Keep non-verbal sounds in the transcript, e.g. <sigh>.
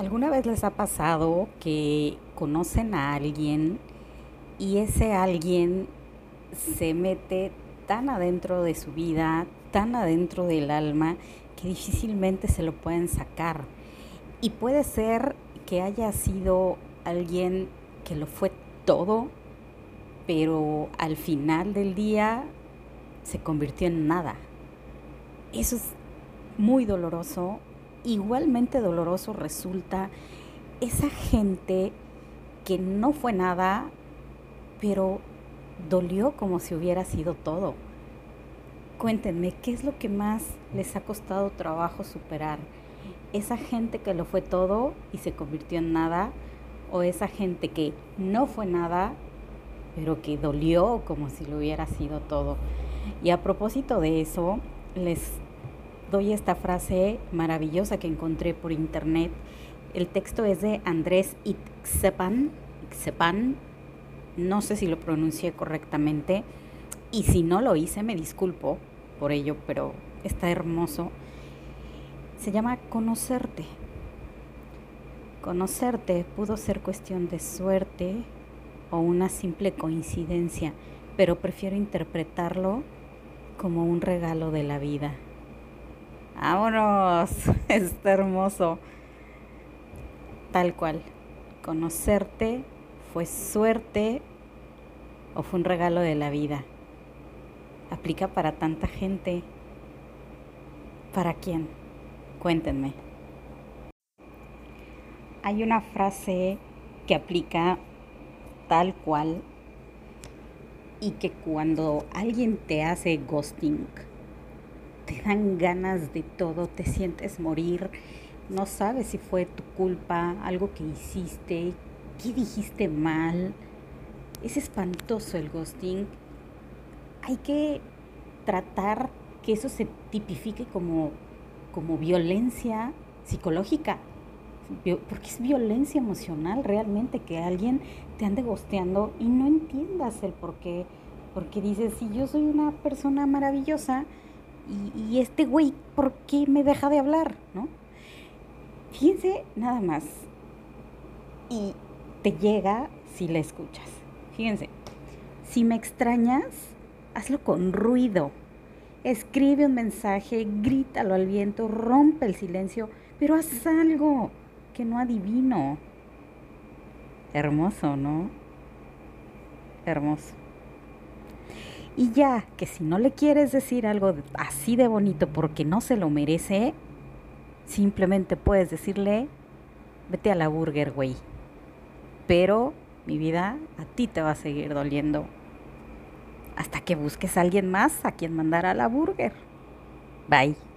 ¿Alguna vez les ha pasado que conocen a alguien y ese alguien se mete tan adentro de su vida, tan adentro del alma, que difícilmente se lo pueden sacar? Y puede ser que haya sido alguien que lo fue todo, pero al final del día se convirtió en nada. Eso es muy doloroso igualmente doloroso resulta esa gente que no fue nada, pero dolió como si hubiera sido todo. Cuéntenme, ¿qué es lo que más les ha costado trabajo superar? ¿Esa gente que lo fue todo y se convirtió en nada? ¿O esa gente que no fue nada, pero que dolió como si lo hubiera sido todo? Y a propósito de eso, les doy esta frase maravillosa que encontré por internet. El texto es de Andrés Ixepan, no sé si lo pronuncié correctamente y si no lo hice me disculpo por ello, pero está hermoso. Se llama conocerte. Conocerte pudo ser cuestión de suerte o una simple coincidencia, pero prefiero interpretarlo como un regalo de la vida. Vámonos, <laughs> está hermoso. Tal cual. Conocerte fue suerte o fue un regalo de la vida. Aplica para tanta gente. ¿Para quién? Cuéntenme. Hay una frase que aplica tal cual y que cuando alguien te hace ghosting, te dan ganas de todo, te sientes morir, no sabes si fue tu culpa, algo que hiciste, qué dijiste mal. Es espantoso el ghosting. Hay que tratar que eso se tipifique como, como violencia psicológica, porque es violencia emocional realmente que alguien te ande gosteando y no entiendas el por qué, porque dices, si yo soy una persona maravillosa, y, este güey, ¿por qué me deja de hablar? ¿No? Fíjense nada más. Y te llega si la escuchas. Fíjense, si me extrañas, hazlo con ruido. Escribe un mensaje, grítalo al viento, rompe el silencio, pero haz algo que no adivino. Hermoso, ¿no? Hermoso. Y ya, que si no le quieres decir algo así de bonito porque no se lo merece, simplemente puedes decirle, vete a la burger, güey. Pero, mi vida, a ti te va a seguir doliendo. Hasta que busques a alguien más a quien mandar a la burger. Bye.